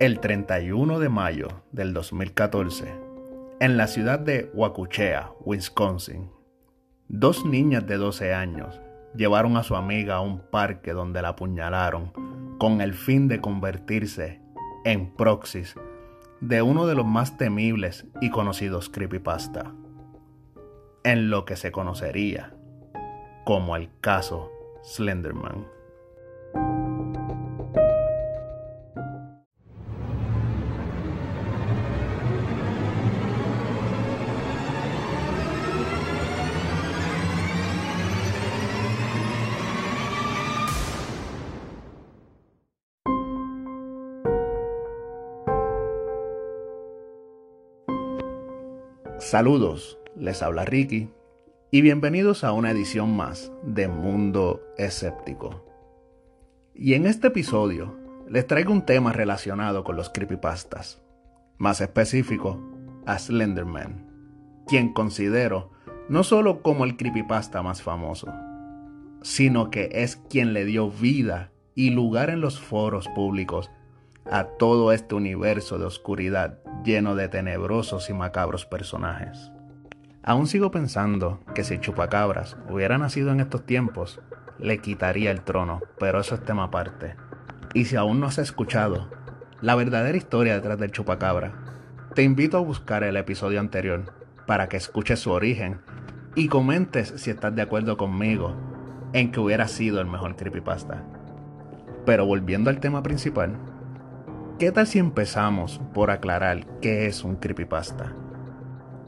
El 31 de mayo del 2014, en la ciudad de Wakuchea, Wisconsin, dos niñas de 12 años llevaron a su amiga a un parque donde la apuñalaron con el fin de convertirse en proxys de uno de los más temibles y conocidos creepypasta, en lo que se conocería como el caso Slenderman. Saludos, les habla Ricky y bienvenidos a una edición más de Mundo Escéptico. Y en este episodio les traigo un tema relacionado con los creepypastas, más específico a Slenderman, quien considero no solo como el creepypasta más famoso, sino que es quien le dio vida y lugar en los foros públicos a todo este universo de oscuridad lleno de tenebrosos y macabros personajes. Aún sigo pensando que si Chupacabras hubiera nacido en estos tiempos, le quitaría el trono, pero eso es tema aparte. Y si aún no has escuchado la verdadera historia detrás del Chupacabra, te invito a buscar el episodio anterior para que escuches su origen y comentes si estás de acuerdo conmigo en que hubiera sido el mejor creepypasta. Pero volviendo al tema principal, ¿qué tal si empezamos por aclarar qué es un creepypasta?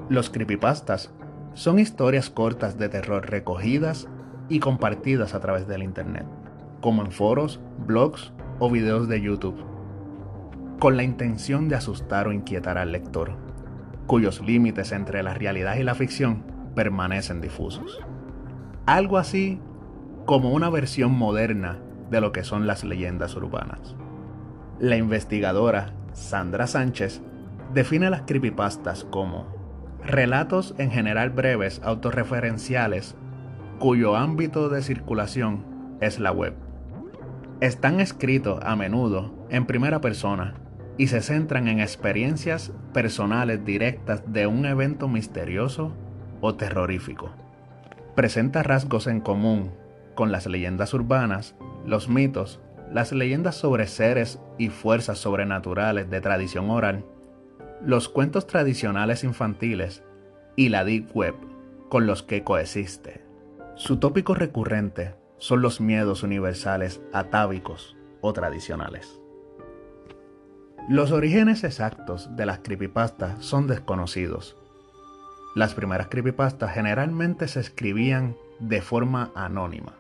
Los creepypastas son historias cortas de terror recogidas y compartidas a través del Internet, como en foros, blogs o videos de YouTube, con la intención de asustar o inquietar al lector, cuyos límites entre la realidad y la ficción permanecen difusos. Algo así como una versión moderna de lo que son las leyendas urbanas. La investigadora Sandra Sánchez define las creepypastas como Relatos en general breves, autorreferenciales, cuyo ámbito de circulación es la web. Están escritos a menudo en primera persona y se centran en experiencias personales directas de un evento misterioso o terrorífico. Presenta rasgos en común con las leyendas urbanas, los mitos, las leyendas sobre seres y fuerzas sobrenaturales de tradición oral, los cuentos tradicionales infantiles y la Deep Web con los que coexiste. Su tópico recurrente son los miedos universales atávicos o tradicionales. Los orígenes exactos de las creepypastas son desconocidos. Las primeras creepypastas generalmente se escribían de forma anónima.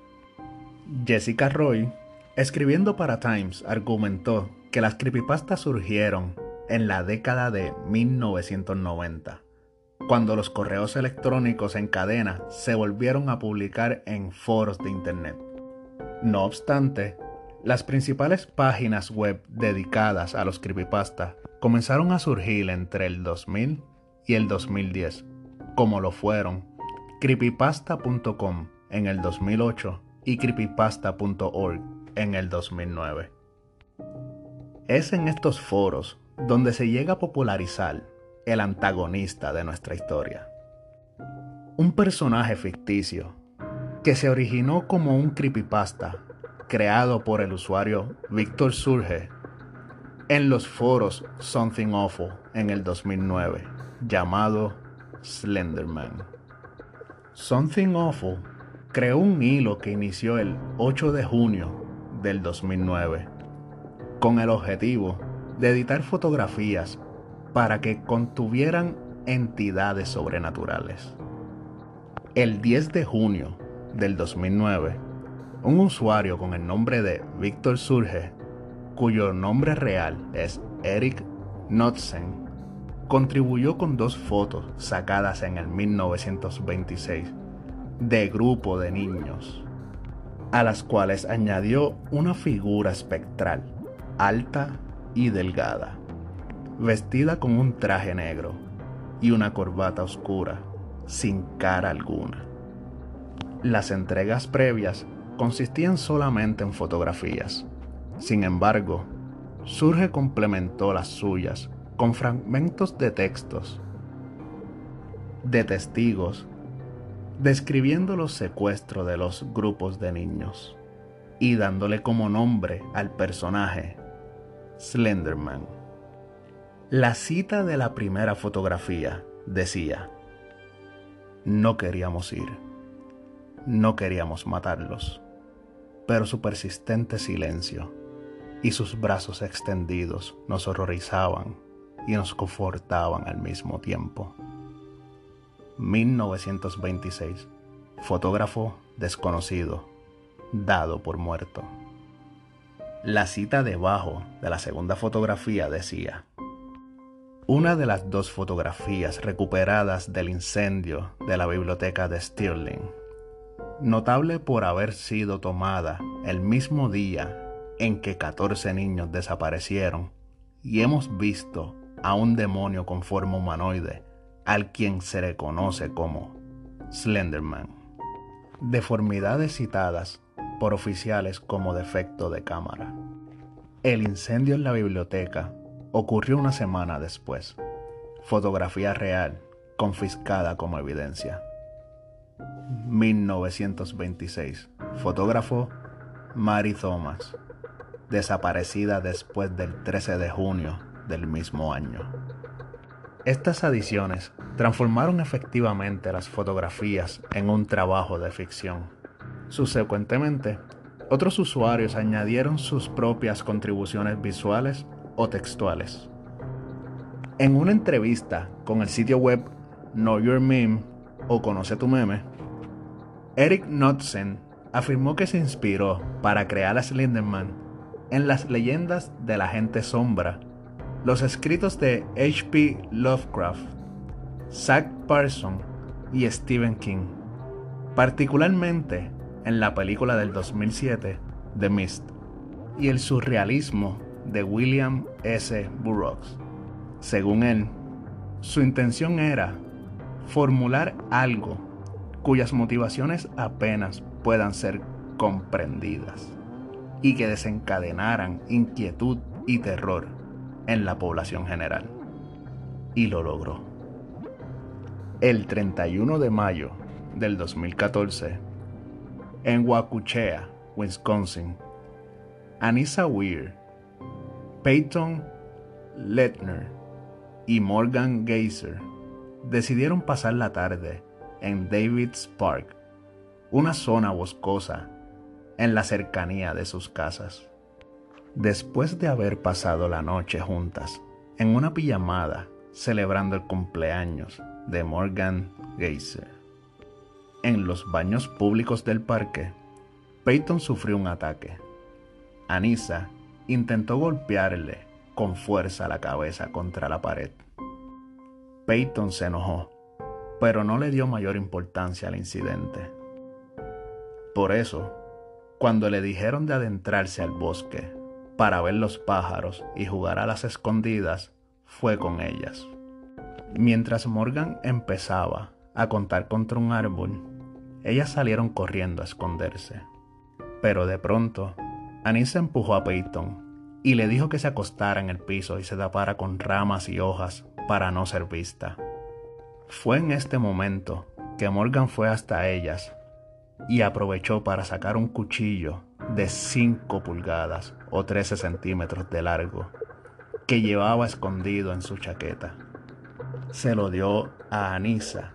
Jessica Roy, escribiendo para Times, argumentó que las creepypastas surgieron en la década de 1990, cuando los correos electrónicos en cadena se volvieron a publicar en foros de Internet. No obstante, las principales páginas web dedicadas a los creepypasta comenzaron a surgir entre el 2000 y el 2010, como lo fueron creepypasta.com en el 2008 y creepypasta.org en el 2009. Es en estos foros donde se llega a popularizar el antagonista de nuestra historia. Un personaje ficticio que se originó como un creepypasta creado por el usuario Víctor Surge en los foros Something Awful en el 2009, llamado Slenderman. Something Awful creó un hilo que inició el 8 de junio del 2009 con el objetivo de editar fotografías para que contuvieran entidades sobrenaturales. El 10 de junio del 2009, un usuario con el nombre de Víctor Surge, cuyo nombre real es Eric Knudsen, contribuyó con dos fotos sacadas en el 1926 de grupo de niños, a las cuales añadió una figura espectral, alta y delgada, vestida con un traje negro y una corbata oscura, sin cara alguna. Las entregas previas consistían solamente en fotografías. Sin embargo, Surge complementó las suyas con fragmentos de textos, de testigos, describiendo los secuestros de los grupos de niños y dándole como nombre al personaje Slenderman. La cita de la primera fotografía decía, no queríamos ir, no queríamos matarlos, pero su persistente silencio y sus brazos extendidos nos horrorizaban y nos confortaban al mismo tiempo. 1926. Fotógrafo desconocido, dado por muerto. La cita debajo de la segunda fotografía decía, una de las dos fotografías recuperadas del incendio de la biblioteca de Stirling, notable por haber sido tomada el mismo día en que 14 niños desaparecieron y hemos visto a un demonio con forma humanoide al quien se le conoce como Slenderman. Deformidades citadas por oficiales como defecto de cámara. El incendio en la biblioteca ocurrió una semana después. Fotografía real confiscada como evidencia. 1926. Fotógrafo Mary Thomas desaparecida después del 13 de junio del mismo año. Estas adiciones transformaron efectivamente las fotografías en un trabajo de ficción. Subsecuentemente, otros usuarios añadieron sus propias contribuciones visuales o textuales. En una entrevista con el sitio web Know Your Meme o Conoce tu Meme, Eric Knudsen afirmó que se inspiró para crear a Slenderman en las leyendas de la gente sombra, los escritos de H.P. Lovecraft, Zach Parson y Stephen King, particularmente en la película del 2007, The Mist, y el surrealismo de William S. Burroughs. Según él, su intención era formular algo cuyas motivaciones apenas puedan ser comprendidas y que desencadenaran inquietud y terror en la población general. Y lo logró. El 31 de mayo del 2014, en Wakuchea, Wisconsin, Anissa Weir, Peyton Lettner y Morgan Geyser decidieron pasar la tarde en Davids Park, una zona boscosa en la cercanía de sus casas. Después de haber pasado la noche juntas, en una pijamada celebrando el cumpleaños de Morgan Geyser. En los baños públicos del parque, Peyton sufrió un ataque. Anissa intentó golpearle con fuerza la cabeza contra la pared. Peyton se enojó, pero no le dio mayor importancia al incidente. Por eso, cuando le dijeron de adentrarse al bosque para ver los pájaros y jugar a las escondidas, fue con ellas. Mientras Morgan empezaba a contar contra un árbol, ellas salieron corriendo a esconderse. Pero de pronto, Anissa empujó a Peyton y le dijo que se acostara en el piso y se tapara con ramas y hojas para no ser vista. Fue en este momento que Morgan fue hasta ellas y aprovechó para sacar un cuchillo de 5 pulgadas o 13 centímetros de largo que llevaba escondido en su chaqueta. Se lo dio a Anissa,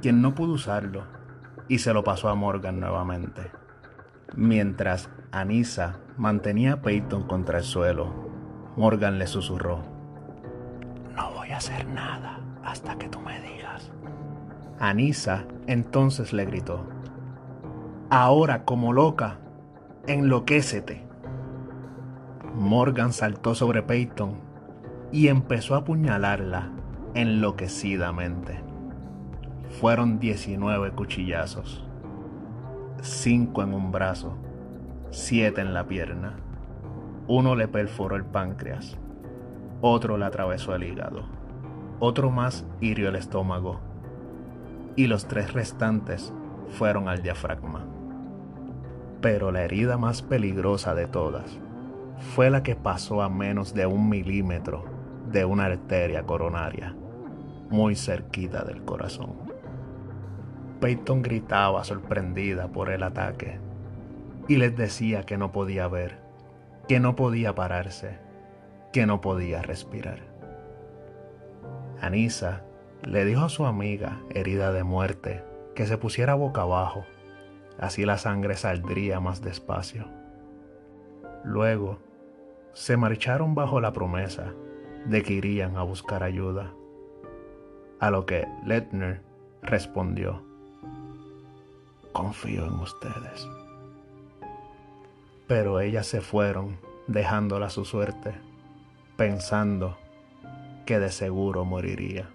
quien no pudo usarlo, y se lo pasó a Morgan nuevamente. Mientras Anissa mantenía a Peyton contra el suelo, Morgan le susurró, No voy a hacer nada hasta que tú me digas. Anissa entonces le gritó, Ahora, como loca, enloquécete. Morgan saltó sobre Peyton y empezó a apuñalarla enloquecidamente. Fueron 19 cuchillazos, 5 en un brazo, 7 en la pierna. Uno le perforó el páncreas, otro le atravesó el hígado, otro más hirió el estómago y los tres restantes fueron al diafragma. Pero la herida más peligrosa de todas fue la que pasó a menos de un milímetro de una arteria coronaria, muy cerquita del corazón. Peyton gritaba sorprendida por el ataque y les decía que no podía ver, que no podía pararse, que no podía respirar. Anisa le dijo a su amiga, herida de muerte, que se pusiera boca abajo, así la sangre saldría más despacio. Luego, se marcharon bajo la promesa de que irían a buscar ayuda, a lo que Letner respondió, confío en ustedes. Pero ellas se fueron, dejándola su suerte, pensando que de seguro moriría.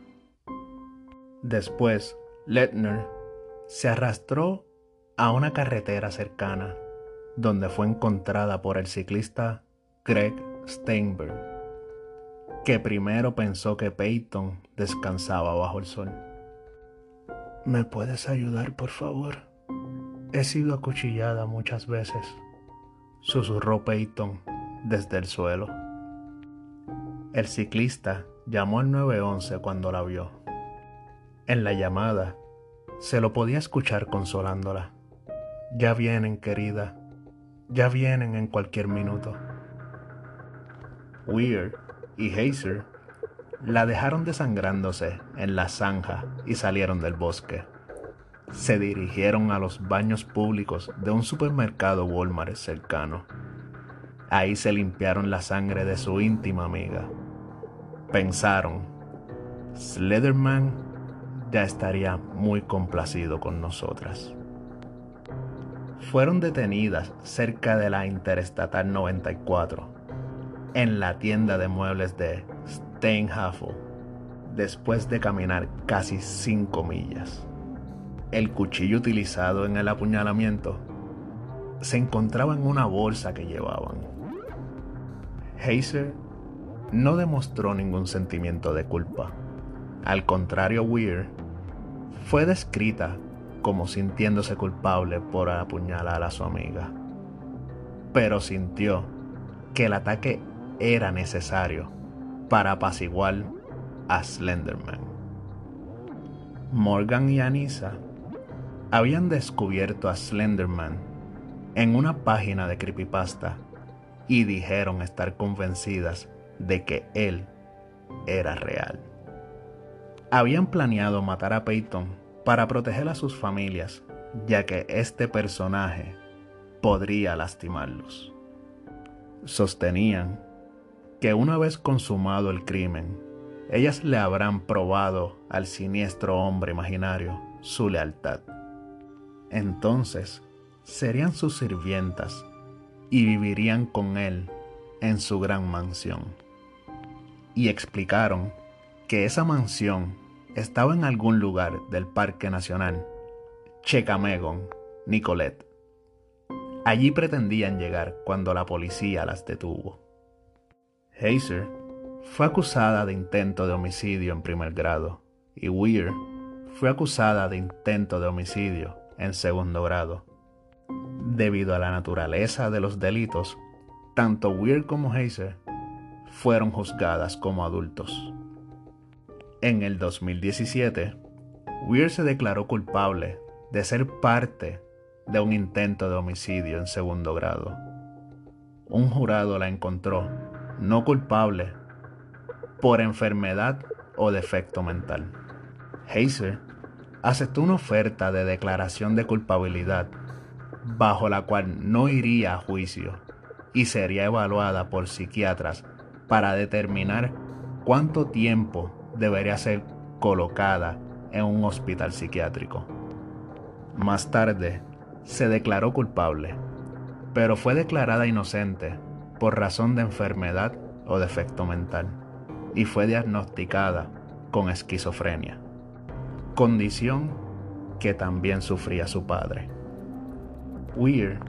Después, Letner se arrastró a una carretera cercana, donde fue encontrada por el ciclista Greg Steinberg, que primero pensó que Peyton descansaba bajo el sol. ¿Me puedes ayudar, por favor? He sido acuchillada muchas veces, susurró Peyton desde el suelo. El ciclista llamó al 911 cuando la vio. En la llamada, se lo podía escuchar consolándola. Ya vienen, querida. Ya vienen en cualquier minuto. Weir y Hazer la dejaron desangrándose en la zanja y salieron del bosque. Se dirigieron a los baños públicos de un supermercado Walmart cercano. Ahí se limpiaron la sangre de su íntima amiga. Pensaron, Slenderman ya estaría muy complacido con nosotras. Fueron detenidas cerca de la Interestatal 94, en la tienda de muebles de Steinhaffel, después de caminar casi 5 millas. El cuchillo utilizado en el apuñalamiento se encontraba en una bolsa que llevaban. Hazer no demostró ningún sentimiento de culpa. Al contrario, Weir fue descrita como sintiéndose culpable por apuñalar a su amiga, pero sintió que el ataque era necesario para apaciguar a Slenderman. Morgan y Anissa habían descubierto a Slenderman en una página de creepypasta y dijeron estar convencidas de que él era real habían planeado matar a Peyton para proteger a sus familias, ya que este personaje podría lastimarlos. Sostenían que una vez consumado el crimen, ellas le habrán probado al siniestro hombre imaginario su lealtad. Entonces serían sus sirvientas y vivirían con él en su gran mansión. Y explicaron que esa mansión estaba en algún lugar del Parque Nacional Checamegon, Nicolet. Allí pretendían llegar cuando la policía las detuvo. Hazer fue acusada de intento de homicidio en primer grado y Weir fue acusada de intento de homicidio en segundo grado. Debido a la naturaleza de los delitos, tanto Weir como Hazer fueron juzgadas como adultos. En el 2017, Weir se declaró culpable de ser parte de un intento de homicidio en segundo grado. Un jurado la encontró no culpable por enfermedad o defecto mental. Hazer aceptó una oferta de declaración de culpabilidad bajo la cual no iría a juicio y sería evaluada por psiquiatras para determinar cuánto tiempo debería ser colocada en un hospital psiquiátrico. Más tarde, se declaró culpable, pero fue declarada inocente por razón de enfermedad o defecto mental y fue diagnosticada con esquizofrenia, condición que también sufría su padre. Weir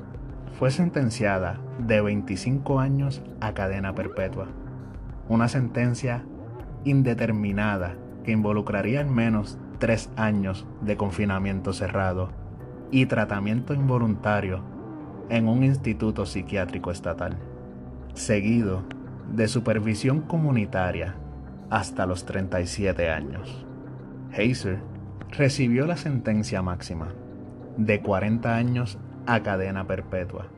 fue sentenciada de 25 años a cadena perpetua, una sentencia indeterminada que involucraría al menos tres años de confinamiento cerrado y tratamiento involuntario en un instituto psiquiátrico estatal. seguido de supervisión comunitaria hasta los 37 años. Heiser recibió la sentencia máxima de 40 años a cadena perpetua,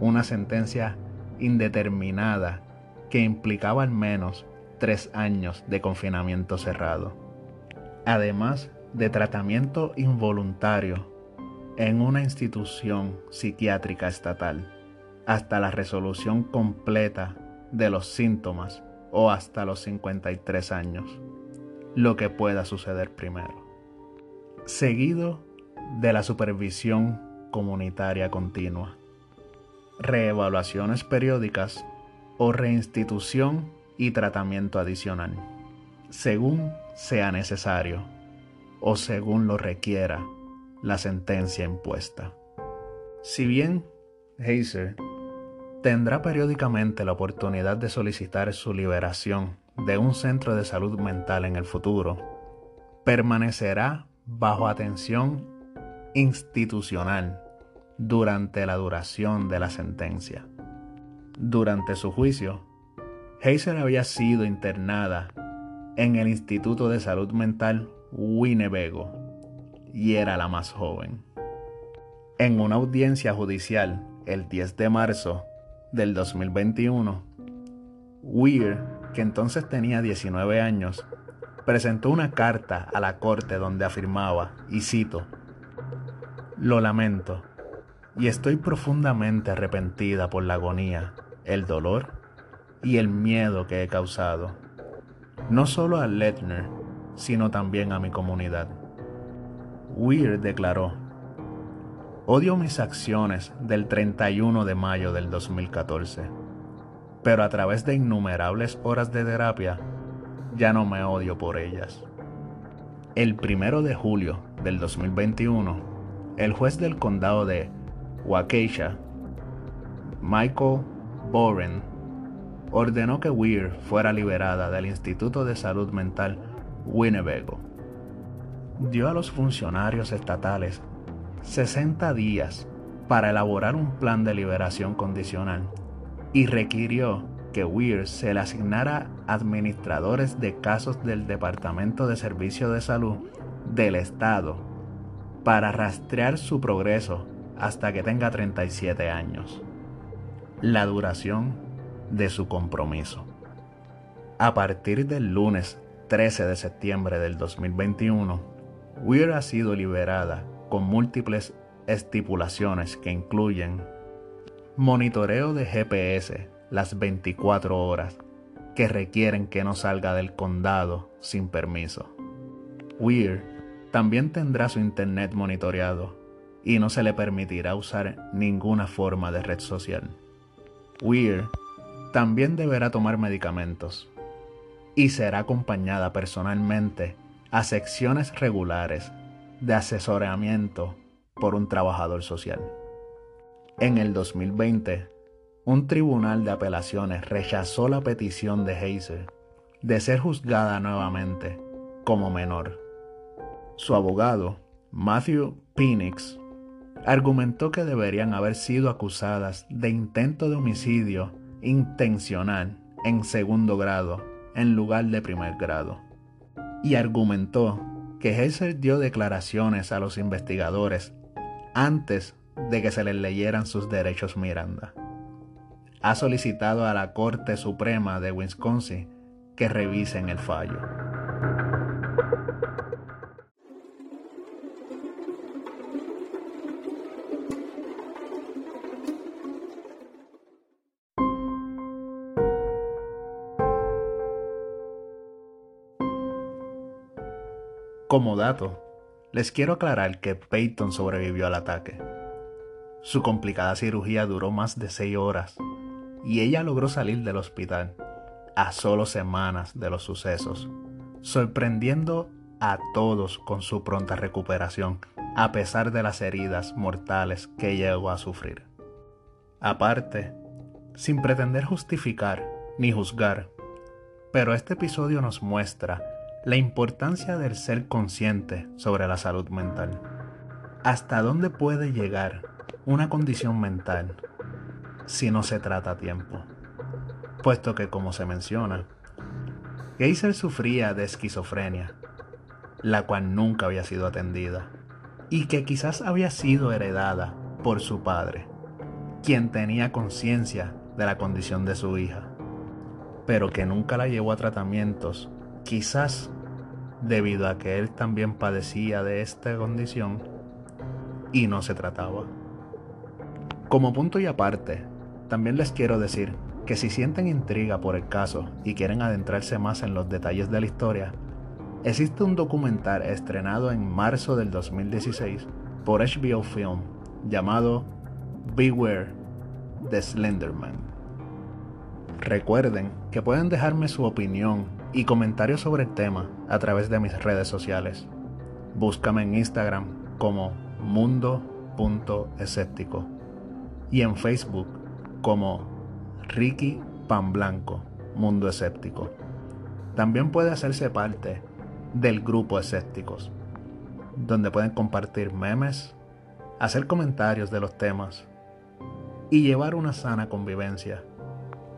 una sentencia indeterminada que implicaba al menos tres años de confinamiento cerrado, además de tratamiento involuntario en una institución psiquiátrica estatal hasta la resolución completa de los síntomas o hasta los 53 años, lo que pueda suceder primero. Seguido de la supervisión comunitaria continua, reevaluaciones periódicas o reinstitución y tratamiento adicional, según sea necesario o según lo requiera la sentencia impuesta. Si bien Heiser tendrá periódicamente la oportunidad de solicitar su liberación de un centro de salud mental en el futuro, permanecerá bajo atención institucional durante la duración de la sentencia. Durante su juicio, Heiser había sido internada en el Instituto de Salud Mental Winnebago y era la más joven. En una audiencia judicial el 10 de marzo del 2021, Weir, que entonces tenía 19 años, presentó una carta a la corte donde afirmaba, y cito, Lo lamento, y estoy profundamente arrepentida por la agonía, el dolor y el miedo que he causado, no solo a Letner, sino también a mi comunidad. Weir declaró, Odio mis acciones del 31 de mayo del 2014, pero a través de innumerables horas de terapia, ya no me odio por ellas. El 1 de julio del 2021, el juez del condado de Waukesha, Michael Boren, ordenó que Weir fuera liberada del Instituto de Salud Mental Winnebago. Dio a los funcionarios estatales 60 días para elaborar un plan de liberación condicional y requirió que Weir se le asignara administradores de casos del Departamento de Servicio de Salud del Estado para rastrear su progreso hasta que tenga 37 años. La duración de su compromiso. A partir del lunes 13 de septiembre del 2021, Weir ha sido liberada con múltiples estipulaciones que incluyen monitoreo de GPS las 24 horas que requieren que no salga del condado sin permiso. Weir también tendrá su internet monitoreado y no se le permitirá usar ninguna forma de red social. Weir también deberá tomar medicamentos y será acompañada personalmente a secciones regulares de asesoramiento por un trabajador social. En el 2020, un tribunal de apelaciones rechazó la petición de Heiser de ser juzgada nuevamente como menor. Su abogado, Matthew Phoenix, argumentó que deberían haber sido acusadas de intento de homicidio intencional en segundo grado en lugar de primer grado, y argumentó que Heiser dio declaraciones a los investigadores antes de que se les leyeran sus derechos Miranda. Ha solicitado a la Corte Suprema de Wisconsin que revisen el fallo. Como dato, les quiero aclarar que Peyton sobrevivió al ataque. Su complicada cirugía duró más de seis horas y ella logró salir del hospital a solo semanas de los sucesos, sorprendiendo a todos con su pronta recuperación a pesar de las heridas mortales que llegó a sufrir. Aparte, sin pretender justificar ni juzgar, pero este episodio nos muestra la importancia del ser consciente sobre la salud mental. ¿Hasta dónde puede llegar una condición mental si no se trata a tiempo? puesto que, como se menciona, Geisel sufría de esquizofrenia, la cual nunca había sido atendida, y que quizás había sido heredada por su padre, quien tenía conciencia de la condición de su hija, pero que nunca la llevó a tratamientos, quizás debido a que él también padecía de esta condición y no se trataba. Como punto y aparte, también les quiero decir que si sienten intriga por el caso y quieren adentrarse más en los detalles de la historia, existe un documental estrenado en marzo del 2016 por HBO Film llamado Beware the Slenderman. Recuerden que pueden dejarme su opinión y comentarios sobre el tema a través de mis redes sociales. Búscame en Instagram como mundo.escéptico y en Facebook como Ricky Pan Blanco, Mundo Escéptico. También puede hacerse parte del grupo Escépticos, donde pueden compartir memes, hacer comentarios de los temas y llevar una sana convivencia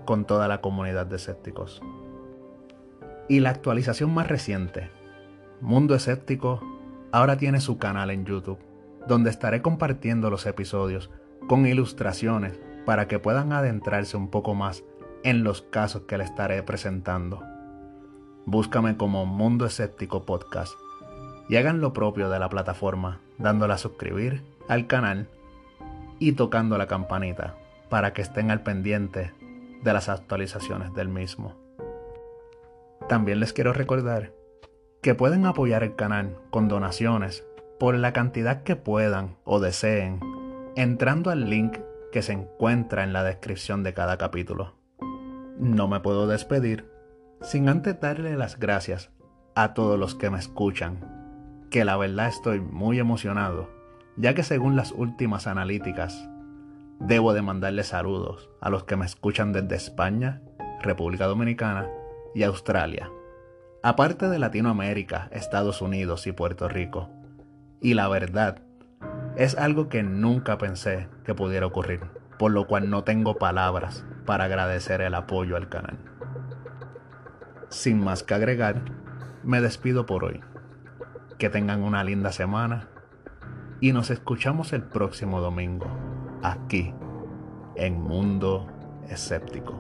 con toda la comunidad de escépticos. Y la actualización más reciente, Mundo Escéptico, ahora tiene su canal en YouTube, donde estaré compartiendo los episodios con ilustraciones para que puedan adentrarse un poco más en los casos que le estaré presentando. Búscame como Mundo Escéptico Podcast y hagan lo propio de la plataforma, dándole a suscribir al canal y tocando la campanita para que estén al pendiente de las actualizaciones del mismo. También les quiero recordar que pueden apoyar el canal con donaciones por la cantidad que puedan o deseen entrando al link que se encuentra en la descripción de cada capítulo. No me puedo despedir sin antes darle las gracias a todos los que me escuchan, que la verdad estoy muy emocionado, ya que según las últimas analíticas, debo de mandarle saludos a los que me escuchan desde España, República Dominicana y Australia, aparte de Latinoamérica, Estados Unidos y Puerto Rico. Y la verdad, es algo que nunca pensé que pudiera ocurrir, por lo cual no tengo palabras para agradecer el apoyo al canal. Sin más que agregar, me despido por hoy. Que tengan una linda semana y nos escuchamos el próximo domingo, aquí, en Mundo Escéptico.